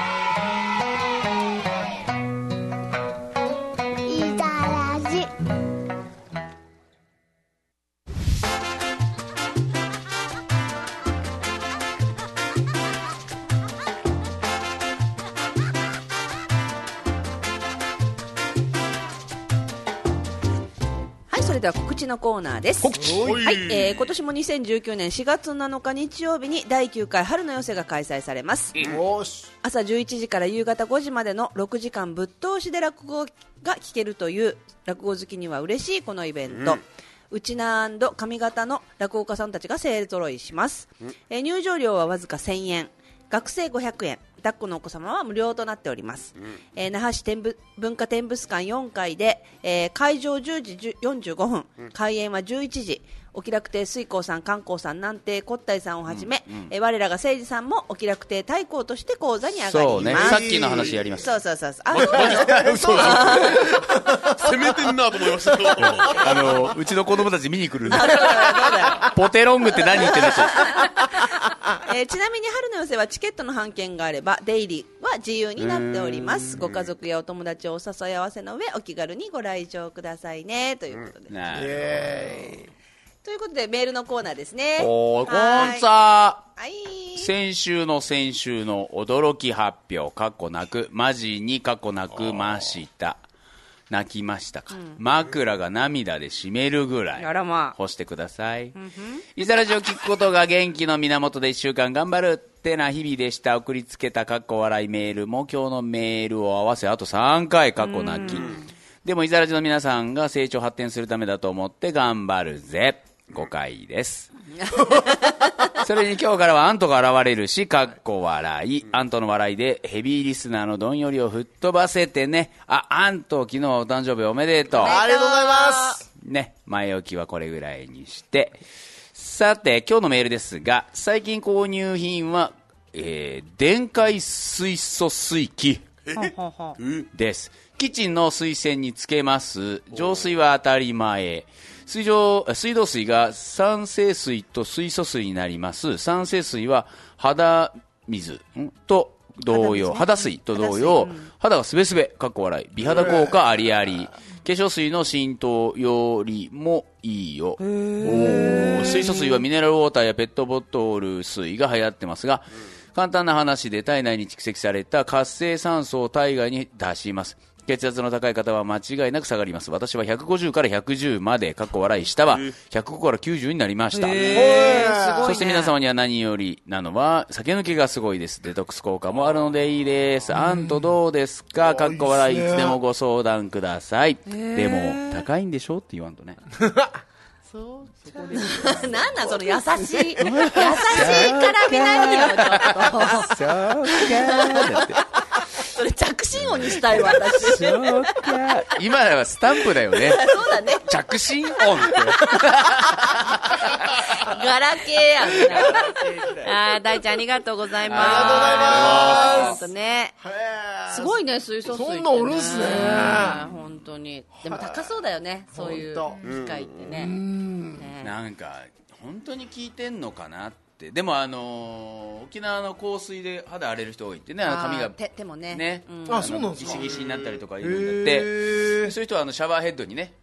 Speaker 3: れでは告知のコーナーです。
Speaker 2: 告知。
Speaker 3: はい、えー今年も2019年4月7日日曜日に第9回春の寄せが開催されます。朝11時から夕方5時までの6時間ぶっ通しで落語が聞けるという落語好きには嬉しいこのイベント、うちな上方の落語家さんたちが勢ぞろいします、えー入場料はわずか1000円。学生500円抱っこのお子様は無料となっております、えー那覇市天部文化展物館4階で、えー会場10時10 45分、開演は11時。お気楽亭水光さん、観光さん、南亭骨体さんをはじめ、えー我らが誠司さんもお気楽亭太閤として講座に上がります。
Speaker 4: そうね。さっきの話やります
Speaker 3: そうそうそうそう。あ、そう
Speaker 2: 攻めてんなと思いましたけど。
Speaker 4: あのうちの子供たち見に来るんで。ポテロングって何言ってんでしょ
Speaker 3: えーちなみに春の寄せはチケットの半券があれば出入りは自由になっております。ご家族やお友達をお誘い合わせの上お気軽にご来場くださいね。ということで、
Speaker 4: な
Speaker 5: イエ
Speaker 3: ということでメールのコーナーですね。
Speaker 4: おー、こ
Speaker 3: はい。
Speaker 4: んさ
Speaker 3: はい。
Speaker 4: 先週の先週の驚き発表、かっこなく、マジにかっこなくました。泣きましたか、枕が涙で締めるぐらい。
Speaker 3: あらまあ
Speaker 4: 干してください。イザラジを聞くことが元気の源で一週間頑張るってな日々でした。送りつけたかっこ笑いメールも今日のメールを合わせあと3回かっこ泣き。でもイザラジの皆さんが成長発展するためだと思って頑張るぜ。5回です。それに今日からはアントが現れるし、かっこ笑い。アントの笑いでヘビーリスナーのどんよりを吹っ飛ばせてね。あ、アント、昨日はお誕生日おめでとう。
Speaker 5: ありがとうございます
Speaker 4: ね、前置きはこれぐらいにして。さて、今日のメールですが、最近購入品は、えー、電解水素水器です。キッチンの水栓につけます。浄水は当たり前。水上水道水が酸性水と水素水になります。酸性水は肌水ん？と同様、肌水と同様、肌がすべすべ、かっこ笑い、美肌効果ありあり、化粧水の浸透よりもいいよ。水素水はミネラルウォーターやペットボトル水が流行ってますが、簡単な話で体内に蓄積された活性酸素を体外に出します。血圧の高い方は間違いなく下がります。私は150から110まで、かっこ笑い下は105から90になりました。そして皆様には何よりなのは、酒抜けがすごいです。デトックス効果もあるのでいいです。あんとどうですか？かっこ笑い、いつでもご相談ください。でも、高いんでしょ？って言わんとね。
Speaker 3: なんなんその優しい優しい絡み何よちょっと
Speaker 4: そうかだって。
Speaker 3: それ着信音にしたいわ私
Speaker 4: そうか。今はスタンプだよね。
Speaker 3: そうだね
Speaker 4: 着信音って。
Speaker 3: ガラケーやんな。あー大ちゃんありがとうございます。
Speaker 5: ありがとうございます
Speaker 3: ね。すごいね、水素水。
Speaker 5: そんなおるんすね
Speaker 3: 本当に。でも高そうだよね、そういう機械ってね。ね
Speaker 4: なんか、本当に聞いてんのかなって。でもあのー沖縄の香水で肌荒れる人多いってね、あの髪が。
Speaker 3: 手手もね。
Speaker 4: ね、
Speaker 3: うん
Speaker 5: あそうなんですか
Speaker 4: ギシギシになったりとかいるんだって、そういう人はあのシャワーヘッドにね、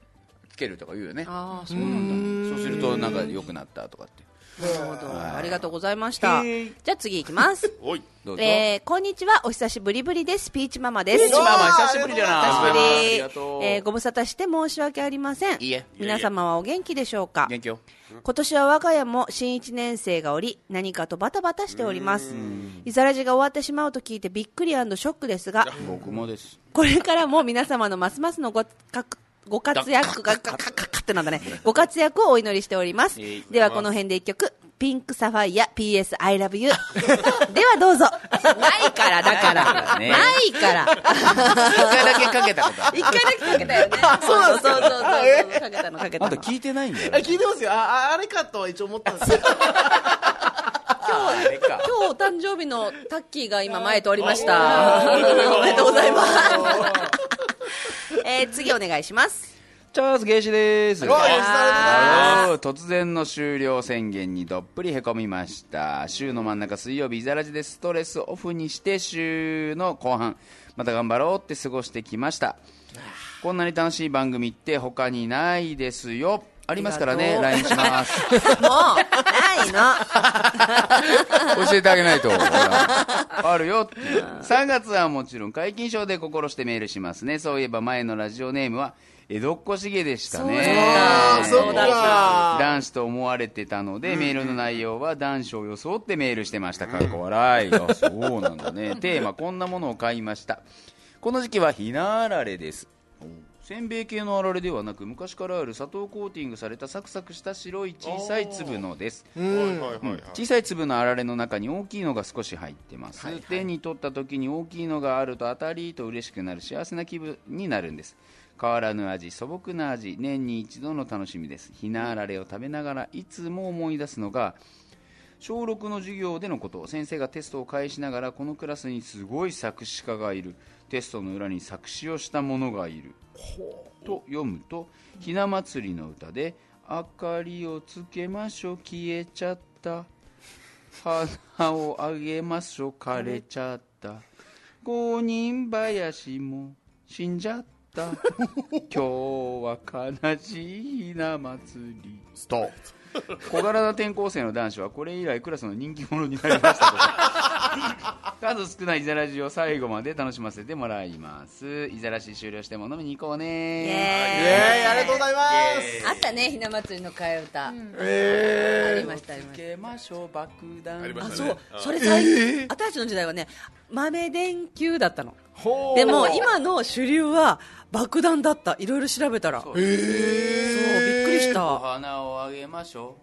Speaker 4: つけるとか言うよね。
Speaker 3: ああ、そうなんだ。
Speaker 4: そうするとなんか良くなったとかって。
Speaker 3: なるほど。ありがとうございました。じゃあ次行きます。
Speaker 2: おい。
Speaker 4: どうぞ。
Speaker 3: えー、こんにちは。お久しぶりぶりです。ピーチママです。
Speaker 4: ピーチママ久しぶりじゃない
Speaker 3: 久しぶ
Speaker 4: あり
Speaker 3: り
Speaker 4: がとう。
Speaker 3: えーご無沙汰して申し訳ありません。
Speaker 4: いいえ
Speaker 3: 皆様はお元気でしょうか？
Speaker 4: 元気よ。
Speaker 3: 今年は我が家も新1年生がおり、何かとバタバタしております。イザラジが終わってしまうと聞いてびっくりショックですが、
Speaker 4: 僕もです。
Speaker 3: これからも皆様のますますのごかご活躍が、かかかかってなんだね。ご活躍をお祈りしております。ではこの辺で一曲、ピンクサファイア PS I love you。ではどうぞ。ないから、だから。
Speaker 4: ね
Speaker 3: ないから。
Speaker 4: 一回だけかけたこと。
Speaker 3: 一回だけかけたよね。そうそうそうそう。かけたのかけたの。
Speaker 4: あんた聞いてないんだよ
Speaker 5: あ。聞いてますよあああれかとは一応思ったんですけど
Speaker 4: あれか。
Speaker 3: 今日お誕生日のタッキーが今前通りました。おめでとうございます。えー、次お願いします。
Speaker 4: チャーズゲイシです。突然の終了宣言にどっぷりへこみました週の真ん中水曜日イザラジでストレスオフにして週の後半また頑張ろうって過ごしてきましたこんなに楽しい番組って他にないですよありますからね LINE します。
Speaker 3: もう、ないの。
Speaker 4: 教えてあげないと。あるよ。って3月はもちろん解禁賞で心してメールしますね。そういえば前のラジオネームは江戸っ子しげでしたね。
Speaker 5: そうだ
Speaker 4: 男子と思われてたので、メールの内容は男子を装ってメールしてました。かっこ笑い。あそうなんだね。テーマこんなものを買いました。この時期はひなあられですせんべい系のあられではなく昔からある砂糖コーティングされたサクサクした白い小さい粒のです。小さい粒のあられの中に大きいのが少し入ってます、手に取った時に大きいのがあると当たりと嬉しくなる幸せな気分になるんです。変わらぬ味素朴な味年に一度の楽しみです。ひなあられを食べながらいつも思い出すのが小6の授業でのこと。先生がテストを返しながらこのクラスにすごい作詞家がいる。テストの裏に作詞をした者がいると読むとひな祭りの歌で「明かりをつけましょう消えちゃった」「花をあげましょう枯れちゃった」「五人林も死んじゃった」「今日は悲しいひな祭り」
Speaker 2: スト
Speaker 4: 小柄な転校生の男子はこれ以来クラスの人気者になりました 数少ないイザラジを最後まで楽しませてもらいます。イザラシ終了しても飲みに行こうね。
Speaker 3: イエーイ。
Speaker 5: イエーイ。ありがとうございます。
Speaker 3: あったねひな祭りの替え歌、
Speaker 5: え
Speaker 3: ありましたありました。
Speaker 4: つけましょう爆弾
Speaker 2: ありま
Speaker 3: あ
Speaker 2: したね。
Speaker 3: そう。それ最近、私たちの時代はね豆電球だったの。でも今の主流は爆弾だった。いろいろ調べたら。そう
Speaker 4: そう
Speaker 3: びっくりし
Speaker 4: お
Speaker 3: た
Speaker 4: 花をあげましょ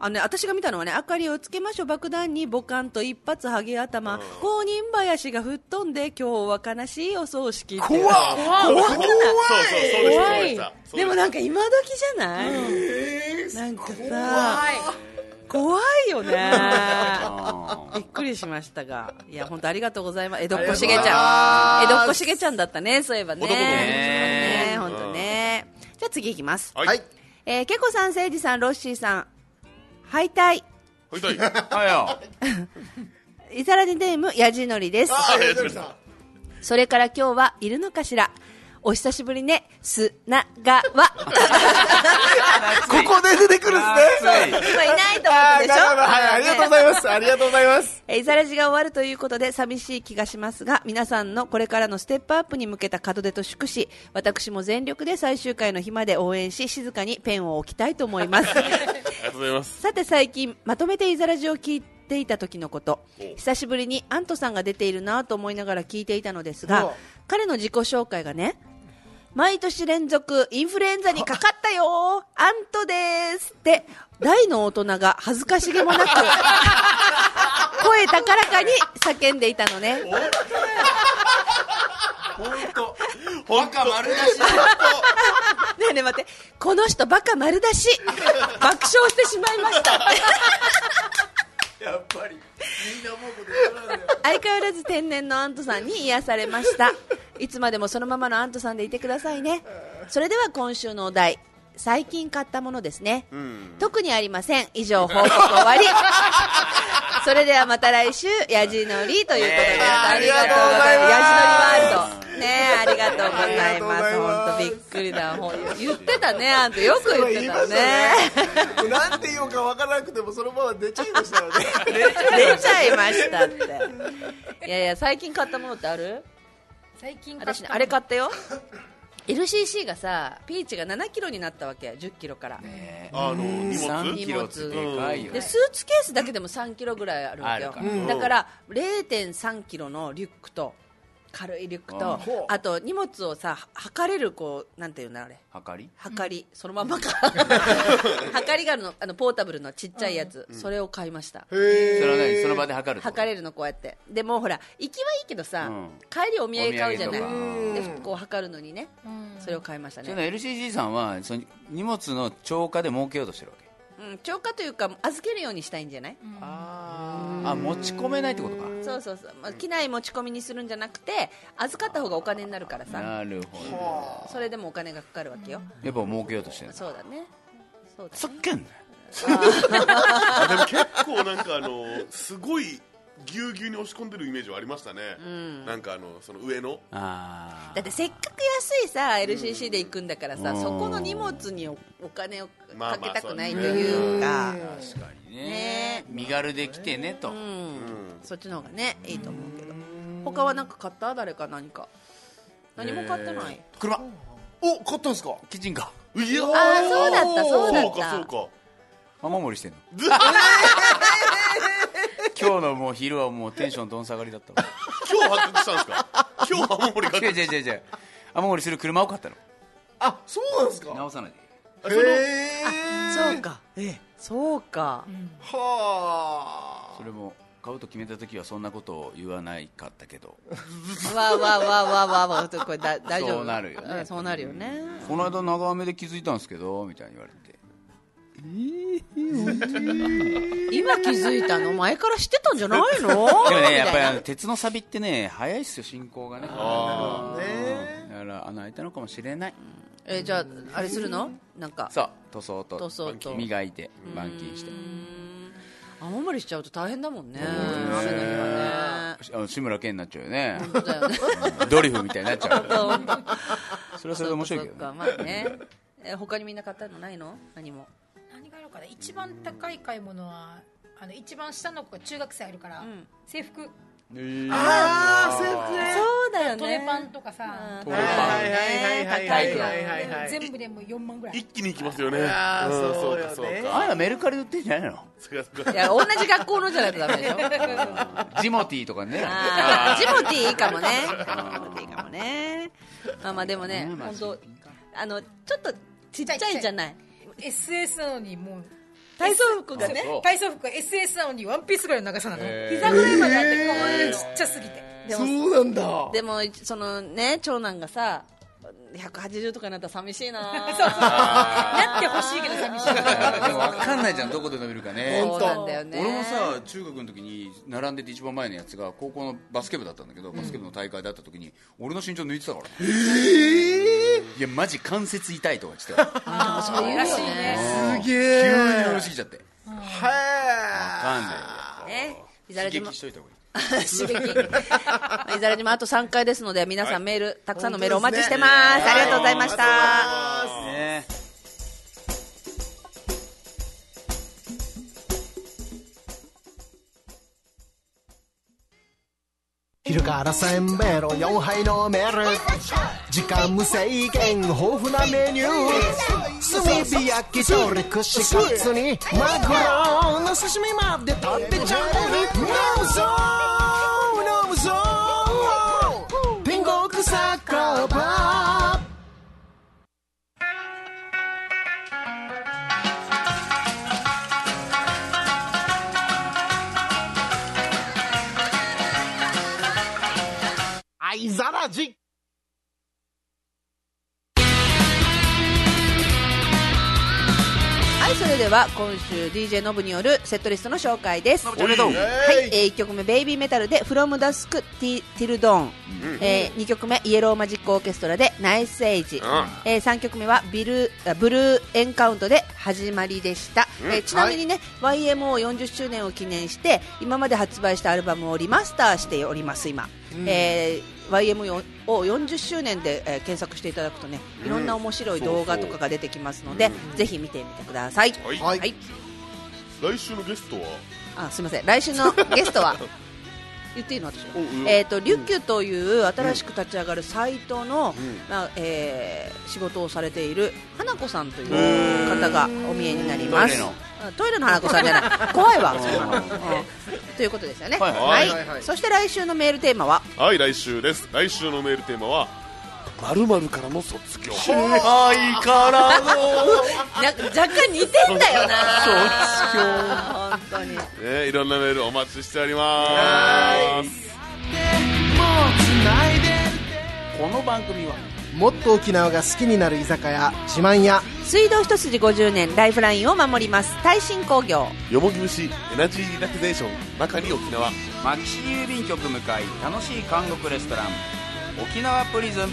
Speaker 3: あのね、私が見たのはね明かりをつけましょう。爆弾にボカンと一発ハゲ頭。公認林が吹っ飛んで今日は悲しいお葬式って。
Speaker 5: 怖っ
Speaker 3: 怖っ
Speaker 5: 怖
Speaker 3: い。
Speaker 2: で
Speaker 3: もなんか今時じゃない、なんかさ怖い。よね。びっくりしましたが。いや本当ありがとうございます。江戸っ子しげちゃん。江戸っ子しげちゃんだったねそういえばね。ね。本当ね。じゃあ次いきます、
Speaker 2: はい。
Speaker 5: はい
Speaker 3: えー、けこさんせいじさんロッシーさん敗退
Speaker 2: はいはい。
Speaker 4: よ
Speaker 3: イザラジネームやじのりです。
Speaker 5: あありがとうございま
Speaker 3: それから今日はいるのかしら？お久しぶりね。砂川
Speaker 5: す ここで出てくるんですね。
Speaker 3: 今いないと思でしょ？
Speaker 5: はいありがとうございます。ありがとうございます。
Speaker 3: えーイザラジが終わるということで寂しい気がしますが皆さんのこれからのステップアップに向けた門出と祝し私も全力で最終回の日まで応援し静かにペンを置きたいと思います。
Speaker 2: ありがとうございます。
Speaker 3: さて最近まとめてイザラジを聞いていた時のこと。久しぶりにアントさんが出ているなと思いながら聞いていたのです
Speaker 5: お
Speaker 3: が彼の自己紹介がね毎年連続インフルエンザにかかったよ。アントです。って大の大人が恥ずかしげもなく 声高らかに叫んでいたのね。
Speaker 4: 本当。
Speaker 2: 本
Speaker 4: バカ丸出し
Speaker 3: ねえねえ待って。この人バカ丸出し。爆笑してしまいました。
Speaker 4: やっぱり。
Speaker 3: 相変わらず天然のアントさんに癒されましたいつまでもそのままのアントさんでいてくださいね。それでは今週のお題。最近買ったものですね、特にありません。以上報告終わり。それではまた来週やじのりということで皆さんありがとうございます。やじのりワールド。ねえありがとうございます。本当びっくりだ。ほん言ってたねあんた。よく言ってたね。
Speaker 5: ねなんて言おうかわからなくてもそのまま出ちゃいましたよね。
Speaker 3: 出ちゃいましたって。いやいや最近買ったものってある？
Speaker 6: 最近買った
Speaker 3: 私ねあれ買ったよ。LCC がさピーチが7キロになったわけ。1 0キロから、
Speaker 2: あの荷物
Speaker 4: ？3キロってでかいよ
Speaker 3: でスーツケースだけでも3キロぐらいあるわけよ。
Speaker 4: あるから。
Speaker 3: だから0.3キロのリュックと軽いリュックと
Speaker 5: うん。
Speaker 3: あと荷物をさ測れるこうなんていうんだあれ。
Speaker 4: はかり？
Speaker 3: 測り、そのままか。測りがあるのあのポータブルのちっちゃいやつ、それを買いました。
Speaker 4: それは何？その場で測る
Speaker 3: 測れるのこうやって。でもほら行きはいいけどさ、
Speaker 4: うん。
Speaker 3: 帰りお土産買うじゃない。でこう測るのにね、それを買いました
Speaker 4: それの
Speaker 3: ね、
Speaker 4: LCG さんはその荷物の超過で儲けようとしてるわけ
Speaker 3: うん、超過というか預けるようにしたいんじゃない、
Speaker 4: あ持ち込めないってことか。
Speaker 3: そうそうそう、まあ、機内持ち込みにするんじゃなくて預かった方がお金になるからさ。
Speaker 4: なるほ
Speaker 3: それでもお金がかかるわけよ、
Speaker 4: どやっぱ儲けようとしてる
Speaker 3: そうだね。そうだ
Speaker 4: そっけんね
Speaker 2: あでも結構なんかあのすごいぎゅうぎゅうに押し込んでるイメージはありましたね、なんかあのその上の。
Speaker 4: あ
Speaker 3: だってせっかく安いさ LCC で行くんだからさ、
Speaker 4: うん。
Speaker 3: そこの荷物におお金をかけたくないというか、
Speaker 4: あ確かにね。
Speaker 3: ね。
Speaker 4: 身軽で来てねと。
Speaker 3: うん。そっちの方がねいいと思うけど。他は何か買った？誰か何か？何も買ってない？
Speaker 4: 車。
Speaker 5: お買ったんですか？
Speaker 4: キッチンカ
Speaker 2: いやー。
Speaker 3: あーそうだったそうだった。
Speaker 2: そうかそうか。
Speaker 4: ー雨漏りしてんの 今日のもう昼はもうテンションどん下がりだったわ。
Speaker 2: 今日発覚したんですか？今日雨漏りか
Speaker 4: 違う違う違う違う。雨漏りする車を買ったの。
Speaker 5: あそうなんですか？
Speaker 4: 直さないで。
Speaker 5: へえ
Speaker 3: そうか。ええそうか。
Speaker 5: は
Speaker 4: それも買うと決めた時はそんなことを言わないかったけど。
Speaker 3: わわわわわわこれだ大丈夫？
Speaker 4: そうなるよね。
Speaker 3: うんそうなるよね。
Speaker 4: この間長雨で気づいたんですけどみたいに言われて
Speaker 3: 今気づいたの？前から知ってたんじゃないの？
Speaker 4: でもねやっぱりあの鉄のサビってね早いっすよ進行がね。
Speaker 2: あ
Speaker 4: うんだから穴開いたのかもしれない。
Speaker 3: えじゃああれするの？なんか。
Speaker 4: そう塗装と
Speaker 3: 塗装と。
Speaker 4: 磨いて板金して。
Speaker 3: 雨漏りしちゃうと大変だもんね。雨の日はね。
Speaker 4: あの志村けんになっちゃうよね。
Speaker 3: 本当だよね。
Speaker 4: ドリフみたいになっちゃう
Speaker 3: 本当
Speaker 4: それはそれで面白いけどね。
Speaker 3: まあね。え他にみんな買ったの？ないの？何も？
Speaker 6: 何があるかな？一番高い買い物はあの一番下の子が中学生あるから、制服。
Speaker 5: ああ制服ね。
Speaker 3: そうだよね。
Speaker 6: トレパンとかさ
Speaker 3: トレパン。ね
Speaker 5: はいはいはいはい
Speaker 3: 高いよ
Speaker 5: はい。はいはい
Speaker 6: 全部でもう4万ぐらい。
Speaker 2: 一気に行きますよね。
Speaker 5: あー
Speaker 2: ん
Speaker 5: そうよね。
Speaker 2: かそうか。
Speaker 4: ああいうのメルカリで売ってんじゃないの？
Speaker 2: そうか。そうか
Speaker 3: いや同じ学校のじゃないとダメでしょ。
Speaker 4: ジモティーとかね。
Speaker 3: あー。ジモティーいいかもね。ジモティーいいかもね。まあまあでもね本当あのちょっとちっちゃいじゃない
Speaker 6: SS なのにもう
Speaker 3: 体操服がね。
Speaker 6: 体操服。が SS なのにワンピースぐらいの長さなの、膝ぐらいまであって可愛いちっちゃすぎて。
Speaker 3: でも
Speaker 5: そうなんだ。
Speaker 3: でもそのね長男がさ180とかになったら寂しいな。
Speaker 6: そうそうなってほしいけど寂しい。
Speaker 4: でも分かんないじゃんどこで伸びるかね。
Speaker 3: そうなんだよね。
Speaker 4: 俺もさ中学の時に並んでて一番前のやつが高校のバスケ部だったんだけど、バスケ部の大会で会った時に俺の身長抜いてたからいやマジ関節痛いとか言ってた。よ
Speaker 3: そう言うよね。
Speaker 5: すげ
Speaker 4: 急に
Speaker 5: え
Speaker 4: 伸びすぎちゃって。分
Speaker 5: は
Speaker 4: かんない刺激しといた方がいい。
Speaker 3: 刺激。イザラ島あと3回ですので皆さんメール、たくさんのメールお待ちしてます、ありがとうございました、
Speaker 4: ね
Speaker 7: 昼からせんべろ4杯飲める時間無制限豊富なメニュー。炭火焼き鳥串カツにマグロの刺身まで食べちゃう。飲むぞ飲むぞ愛ざらじ
Speaker 3: はいそれでは今週 DJ ノブによるセットリストの紹介です。
Speaker 2: おめでとう。
Speaker 3: はい、えー、1曲目「ベイビーメタル」で「From Dusk Till Dawn」えー、2曲目「イエローマジックオーケストラ」で「ナイスエイジ」えー、3曲目はビルあブルーエンカウントで「始まり」でした、えーちなみにね、YMO40 周年を記念して今まで発売したアルバムをリマスターしております今、えー YM を40周年で、えー検索していただくとねいろんな面白い動画とかが出てきますので、ぜひ見てみてください、
Speaker 2: はい。
Speaker 3: はい。
Speaker 2: 来週のゲストは？
Speaker 3: あすみません。来週のゲストは？言っていいの私は？
Speaker 2: おうん
Speaker 3: えー、とリュッキュという新しく立ち上がるサイトの、まあえー仕事をされている花子さんという方がお見えになりますトイレの花子さんじゃない。怖いわ。そんなの、うん。ということですよね。
Speaker 4: はい
Speaker 2: はい。
Speaker 5: はい。はい
Speaker 3: そして来週のメールテーマは？
Speaker 2: はい来週です。来週のメールテーマはまるからの卒業。
Speaker 4: はいからの。
Speaker 3: な若干似てんだよな。本当に。
Speaker 2: ねいろんなメールお待ちしております。
Speaker 4: この番組は
Speaker 5: もっと沖縄が好きになる居酒屋自慢屋。
Speaker 3: 水道一筋50年ライフラインを守ります。耐震工業。
Speaker 2: よもぎ虫エナジーリラクゼーション。中に沖縄。
Speaker 4: マキシ郵便局向かい楽しい韓国レストラン。沖縄プリズン。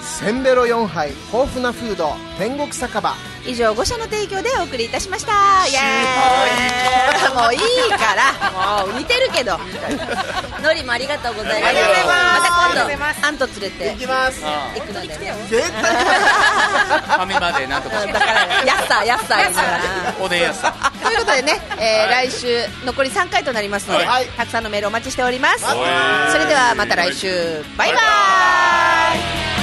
Speaker 5: せんべろ4杯豊富なフード。天国酒場
Speaker 3: 以上5社の提供でお送りいたしました。イエーイ。もういいから。もう似てるけど。のりもありがとうございます。
Speaker 2: ありがとうございます。
Speaker 3: また今度アント連れて。
Speaker 5: 行きます。
Speaker 3: 行くので
Speaker 5: 絶対
Speaker 4: ファミマでなんとかし
Speaker 3: だか ら安さ安さ言いな。がら
Speaker 4: おでん屋さん
Speaker 3: ということでね、えー来週残り3回となりますので、
Speaker 5: はい。
Speaker 3: たくさんのメールお待ちしております、
Speaker 2: はい。
Speaker 3: それではまた来週。バイバーイ